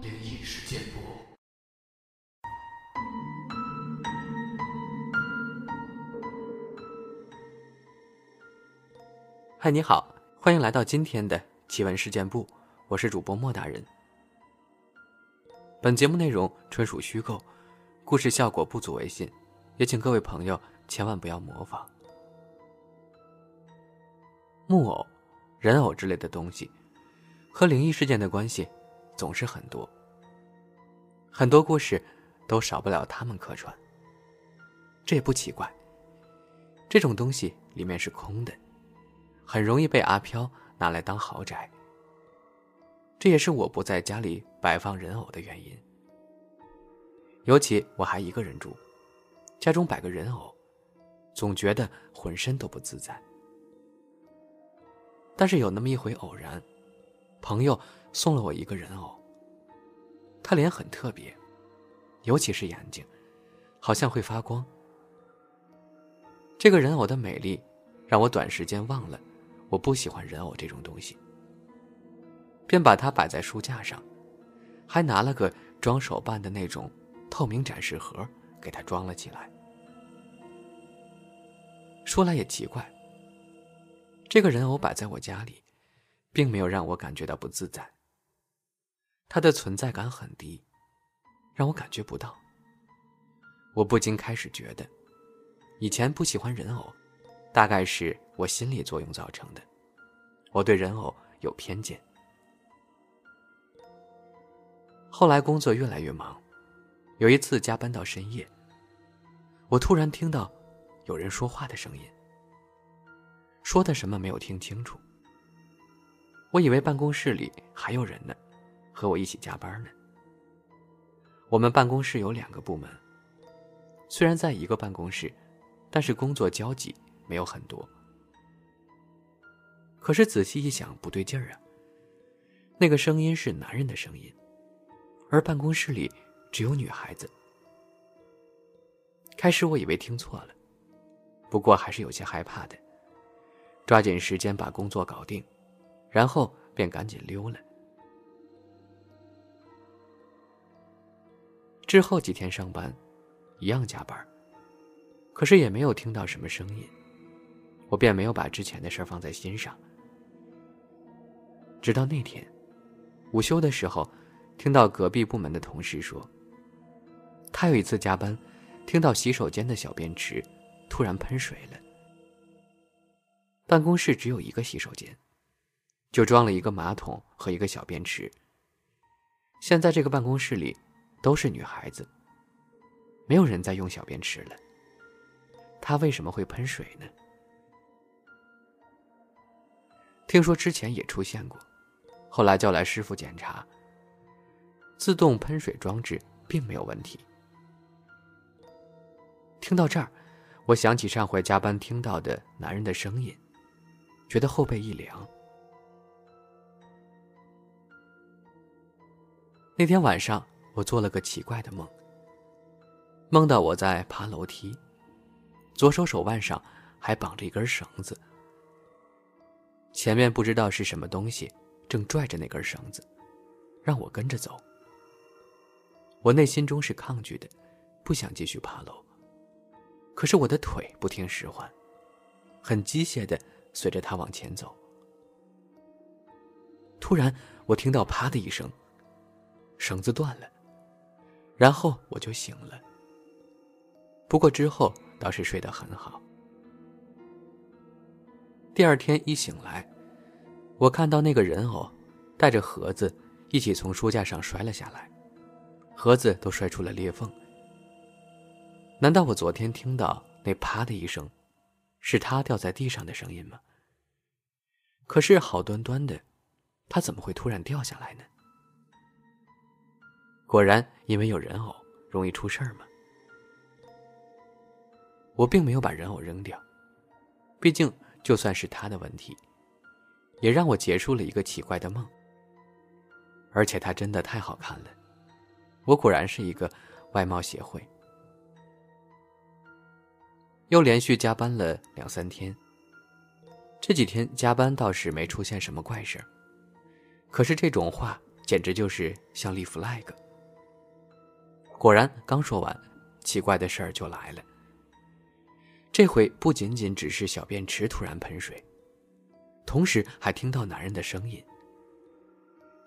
灵异事件簿。嗨，你好，欢迎来到今天的奇闻事件部，我是主播莫大人。本节目内容纯属虚构，故事效果不足为信，也请各位朋友千万不要模仿。木偶、人偶之类的东西，和灵异事件的关系总是很多，很多故事都少不了他们客串。这也不奇怪，这种东西里面是空的。很容易被阿飘拿来当豪宅，这也是我不在家里摆放人偶的原因。尤其我还一个人住，家中摆个人偶，总觉得浑身都不自在。但是有那么一回偶然，朋友送了我一个人偶。他脸很特别，尤其是眼睛，好像会发光。这个人偶的美丽，让我短时间忘了。我不喜欢人偶这种东西，便把它摆在书架上，还拿了个装手办的那种透明展示盒给它装了起来。说来也奇怪，这个人偶摆在我家里，并没有让我感觉到不自在。它的存在感很低，让我感觉不到。我不禁开始觉得，以前不喜欢人偶。大概是我心理作用造成的，我对人偶有偏见。后来工作越来越忙，有一次加班到深夜，我突然听到有人说话的声音，说的什么没有听清楚。我以为办公室里还有人呢，和我一起加班呢。我们办公室有两个部门，虽然在一个办公室，但是工作交集。没有很多，可是仔细一想，不对劲儿啊。那个声音是男人的声音，而办公室里只有女孩子。开始我以为听错了，不过还是有些害怕的。抓紧时间把工作搞定，然后便赶紧溜了。之后几天上班，一样加班，可是也没有听到什么声音。我便没有把之前的事放在心上，直到那天，午休的时候，听到隔壁部门的同事说，他有一次加班，听到洗手间的小便池突然喷水了。办公室只有一个洗手间，就装了一个马桶和一个小便池。现在这个办公室里都是女孩子，没有人在用小便池了。他为什么会喷水呢？听说之前也出现过，后来叫来师傅检查，自动喷水装置并没有问题。听到这儿，我想起上回加班听到的男人的声音，觉得后背一凉。那天晚上，我做了个奇怪的梦，梦到我在爬楼梯，左手手腕上还绑着一根绳子。前面不知道是什么东西，正拽着那根绳子，让我跟着走。我内心中是抗拒的，不想继续爬楼。可是我的腿不听使唤，很机械的随着他往前走。突然，我听到“啪”的一声，绳子断了，然后我就醒了。不过之后倒是睡得很好。第二天一醒来，我看到那个人偶带着盒子一起从书架上摔了下来，盒子都摔出了裂缝。难道我昨天听到那“啪”的一声，是他掉在地上的声音吗？可是好端端的，他怎么会突然掉下来呢？果然，因为有人偶，容易出事儿吗？我并没有把人偶扔掉，毕竟。就算是他的问题，也让我结束了一个奇怪的梦。而且他真的太好看了，我果然是一个外貌协会。又连续加班了两三天，这几天加班倒是没出现什么怪事可是这种话简直就是像立 flag。果然，刚说完，奇怪的事儿就来了。这回不仅仅只是小便池突然喷水，同时还听到男人的声音。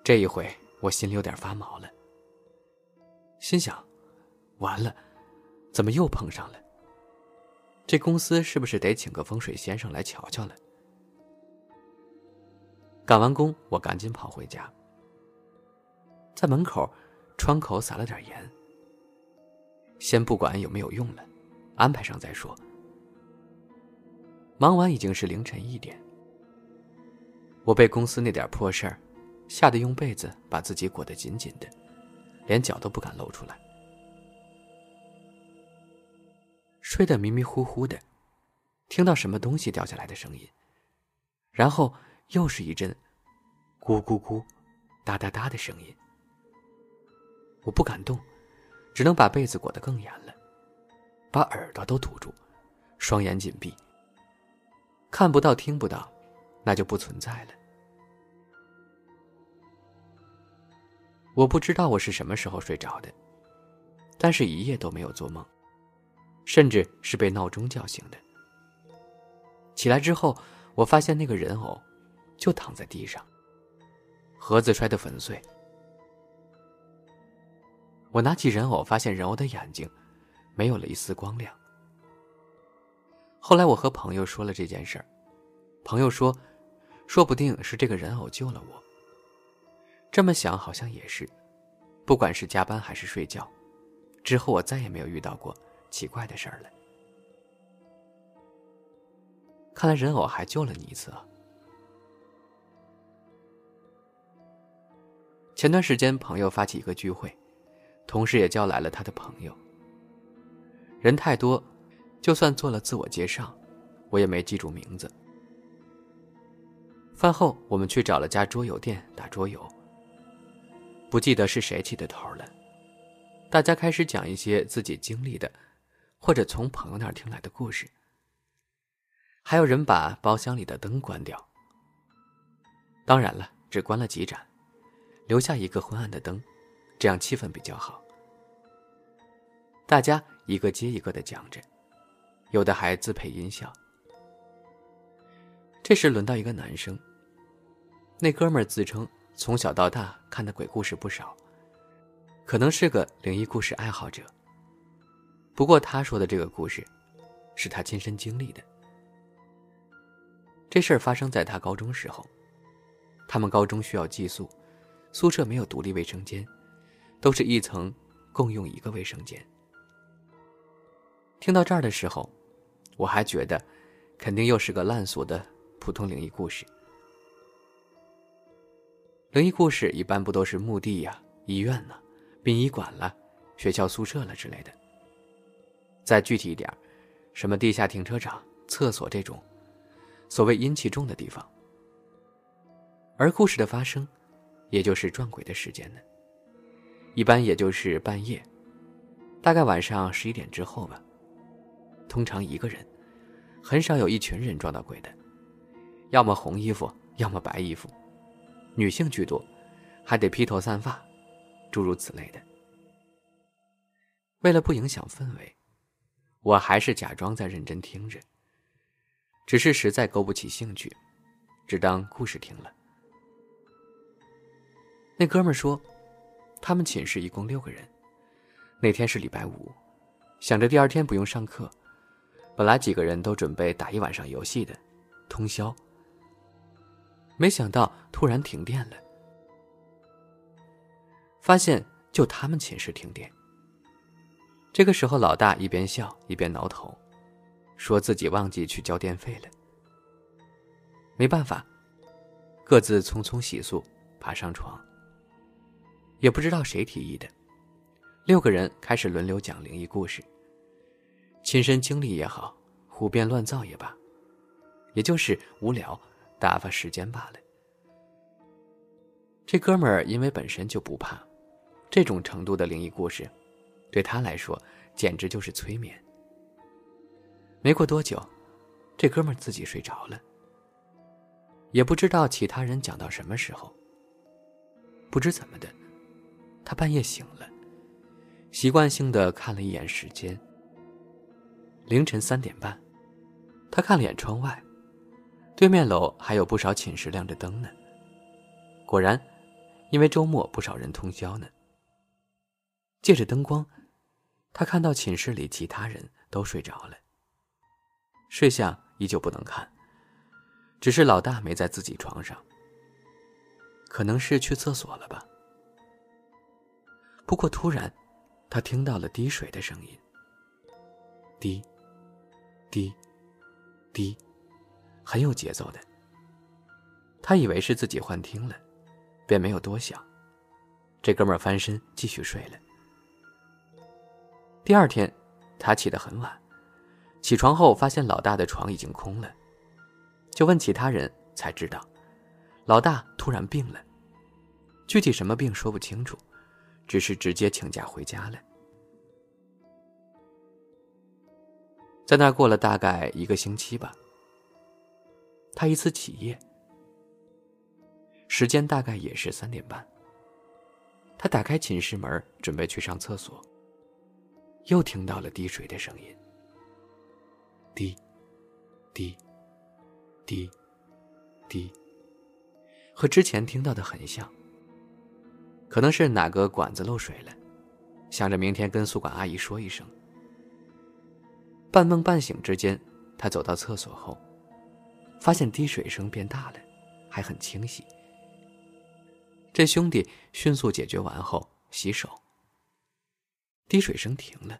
这一回，我心里有点发毛了，心想：完了，怎么又碰上了？这公司是不是得请个风水先生来瞧瞧了？赶完工，我赶紧跑回家，在门口窗口撒了点盐。先不管有没有用了，安排上再说。忙完已经是凌晨一点，我被公司那点破事儿吓得用被子把自己裹得紧紧的，连脚都不敢露出来。睡得迷迷糊糊的，听到什么东西掉下来的声音，然后。又是一阵“咕咕咕”“哒哒哒”的声音，我不敢动，只能把被子裹得更严了，把耳朵都堵住，双眼紧闭，看不到、听不到，那就不存在了。我不知道我是什么时候睡着的，但是一夜都没有做梦，甚至是被闹钟叫醒的。起来之后，我发现那个人偶。就躺在地上，盒子摔得粉碎。我拿起人偶，发现人偶的眼睛没有了一丝光亮。后来我和朋友说了这件事儿，朋友说，说不定是这个人偶救了我。这么想好像也是，不管是加班还是睡觉，之后我再也没有遇到过奇怪的事儿了。看来人偶还救了你一次啊。前段时间，朋友发起一个聚会，同时也叫来了他的朋友。人太多，就算做了自我介绍，我也没记住名字。饭后，我们去找了家桌游店打桌游。不记得是谁起的头了，大家开始讲一些自己经历的，或者从朋友那儿听来的故事。还有人把包厢里的灯关掉，当然了，只关了几盏。留下一个昏暗的灯，这样气氛比较好。大家一个接一个的讲着，有的还自配音效。这时轮到一个男生。那哥们儿自称从小到大看的鬼故事不少，可能是个灵异故事爱好者。不过他说的这个故事，是他亲身经历的。这事儿发生在他高中时候，他们高中需要寄宿。宿舍没有独立卫生间，都是一层共用一个卫生间。听到这儿的时候，我还觉得，肯定又是个烂俗的普通灵异故事。灵异故事一般不都是墓地呀、医院呢、殡仪馆了、学校宿舍了之类的。再具体一点，什么地下停车场、厕所这种，所谓阴气重的地方。而故事的发生。也就是撞鬼的时间呢，一般也就是半夜，大概晚上十一点之后吧。通常一个人，很少有一群人撞到鬼的，要么红衣服，要么白衣服，女性居多，还得披头散发，诸如此类的。为了不影响氛围，我还是假装在认真听着，只是实在勾不起兴趣，只当故事听了。那哥们说，他们寝室一共六个人。那天是礼拜五，想着第二天不用上课，本来几个人都准备打一晚上游戏的，通宵。没想到突然停电了，发现就他们寝室停电。这个时候，老大一边笑一边挠头，说自己忘记去交电费了。没办法，各自匆匆洗漱，爬上床。也不知道谁提议的，六个人开始轮流讲灵异故事。亲身经历也好，胡编乱造也罢，也就是无聊打发时间罢了。这哥们儿因为本身就不怕，这种程度的灵异故事，对他来说简直就是催眠。没过多久，这哥们儿自己睡着了。也不知道其他人讲到什么时候，不知怎么的，他半夜醒了，习惯性的看了一眼时间。凌晨三点半，他看了眼窗外，对面楼还有不少寝室亮着灯呢。果然，因为周末不少人通宵呢。借着灯光，他看到寝室里其他人都睡着了。睡相依旧不能看，只是老大没在自己床上，可能是去厕所了吧。不过突然，他听到了滴水的声音，滴，滴，滴，很有节奏的。他以为是自己幻听了，便没有多想。这哥们儿翻身继续睡了。第二天，他起得很晚。起床后发现老大的床已经空了，就问其他人，才知道，老大突然病了。具体什么病说不清楚，只是直接请假回家了。在那过了大概一个星期吧。他一次起夜，时间大概也是三点半。他打开寝室门，准备去上厕所。又听到了滴水的声音，滴，滴，滴，滴，和之前听到的很像。可能是哪个管子漏水了，想着明天跟宿管阿姨说一声。半梦半醒之间，他走到厕所后，发现滴水声变大了，还很清晰。这兄弟迅速解决完后洗手。滴水声停了，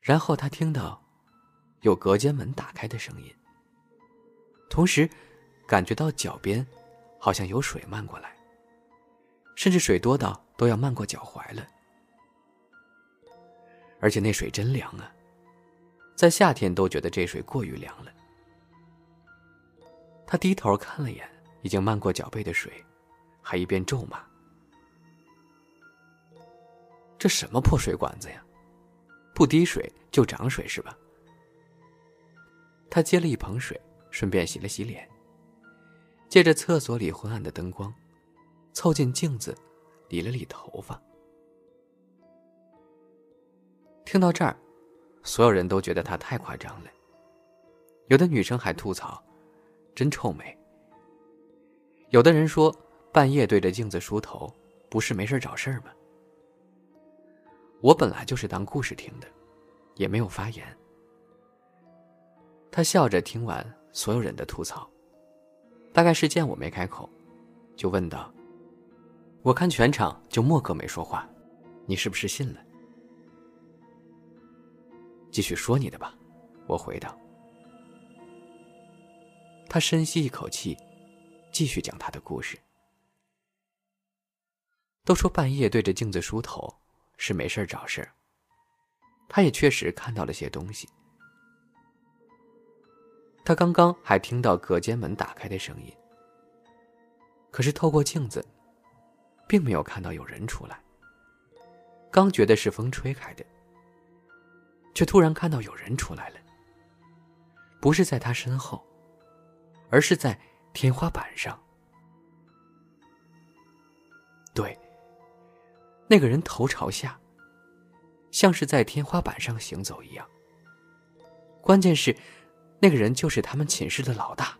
然后他听到有隔间门打开的声音，同时感觉到脚边好像有水漫过来，甚至水多到都要漫过脚踝了。而且那水真凉啊，在夏天都觉得这水过于凉了。他低头看了眼已经漫过脚背的水，还一边咒骂。这什么破水管子呀！不滴水就涨水是吧？他接了一盆水，顺便洗了洗脸。借着厕所里昏暗的灯光，凑近镜子，理了理头发。听到这儿，所有人都觉得他太夸张了。有的女生还吐槽：“真臭美。”有的人说：“半夜对着镜子梳头，不是没事找事儿吗？”我本来就是当故事听的，也没有发言。他笑着听完所有人的吐槽，大概是见我没开口，就问道：“我看全场就莫哥没说话，你是不是信了？”继续说你的吧，我回道。他深吸一口气，继续讲他的故事。都说半夜对着镜子梳头。是没事找事他也确实看到了些东西。他刚刚还听到隔间门打开的声音，可是透过镜子，并没有看到有人出来。刚觉得是风吹开的，却突然看到有人出来了。不是在他身后，而是在天花板上。对。那个人头朝下，像是在天花板上行走一样。关键是，那个人就是他们寝室的老大。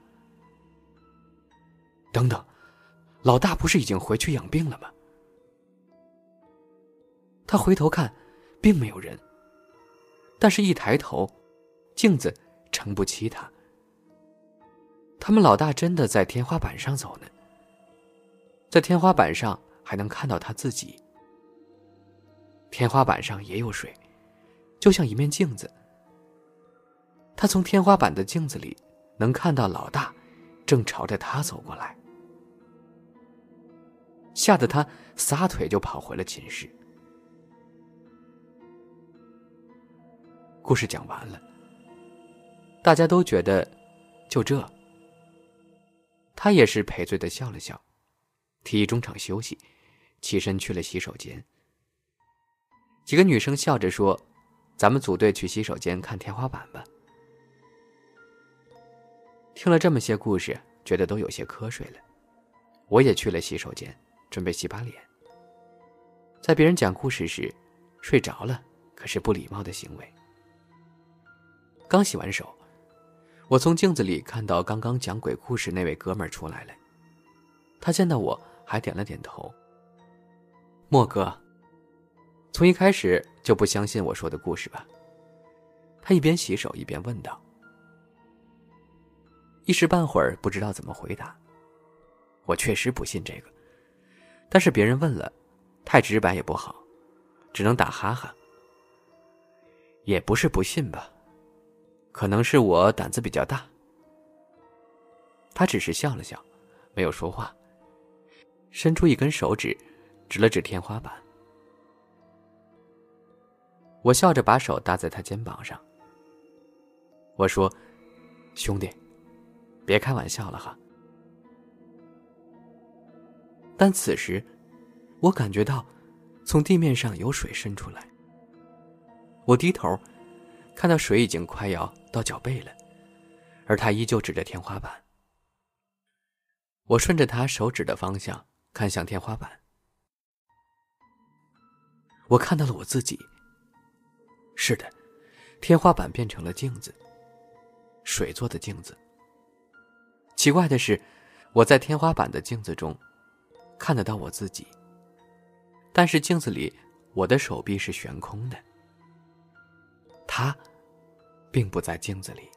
等等，老大不是已经回去养病了吗？他回头看，并没有人。但是，一抬头，镜子撑不起他。他们老大真的在天花板上走呢，在天花板上还能看到他自己。天花板上也有水，就像一面镜子。他从天花板的镜子里能看到老大正朝着他走过来，吓得他撒腿就跑回了寝室。故事讲完了，大家都觉得就这。他也是赔罪的笑了笑，提议中场休息，起身去了洗手间。几个女生笑着说：“咱们组队去洗手间看天花板吧。”听了这么些故事，觉得都有些瞌睡了。我也去了洗手间，准备洗把脸。在别人讲故事时，睡着了可是不礼貌的行为。刚洗完手，我从镜子里看到刚刚讲鬼故事那位哥们儿出来了。他见到我还点了点头。莫哥，从一开始就不相信我说的故事吧？他一边洗手一边问道。一时半会儿不知道怎么回答。我确实不信这个，但是别人问了，太直白也不好，只能打哈哈。也不是不信吧。可能是我胆子比较大。他只是笑了笑，没有说话，伸出一根手指，指了指天花板。我笑着把手搭在他肩膀上。我说：“兄弟，别开玩笑了哈。”但此时，我感觉到从地面上有水渗出来。我低头。看到水已经快要到脚背了，而他依旧指着天花板。我顺着他手指的方向看向天花板，我看到了我自己。是的，天花板变成了镜子，水做的镜子。奇怪的是，我在天花板的镜子中看得到我自己，但是镜子里我的手臂是悬空的。他。并不在镜子里。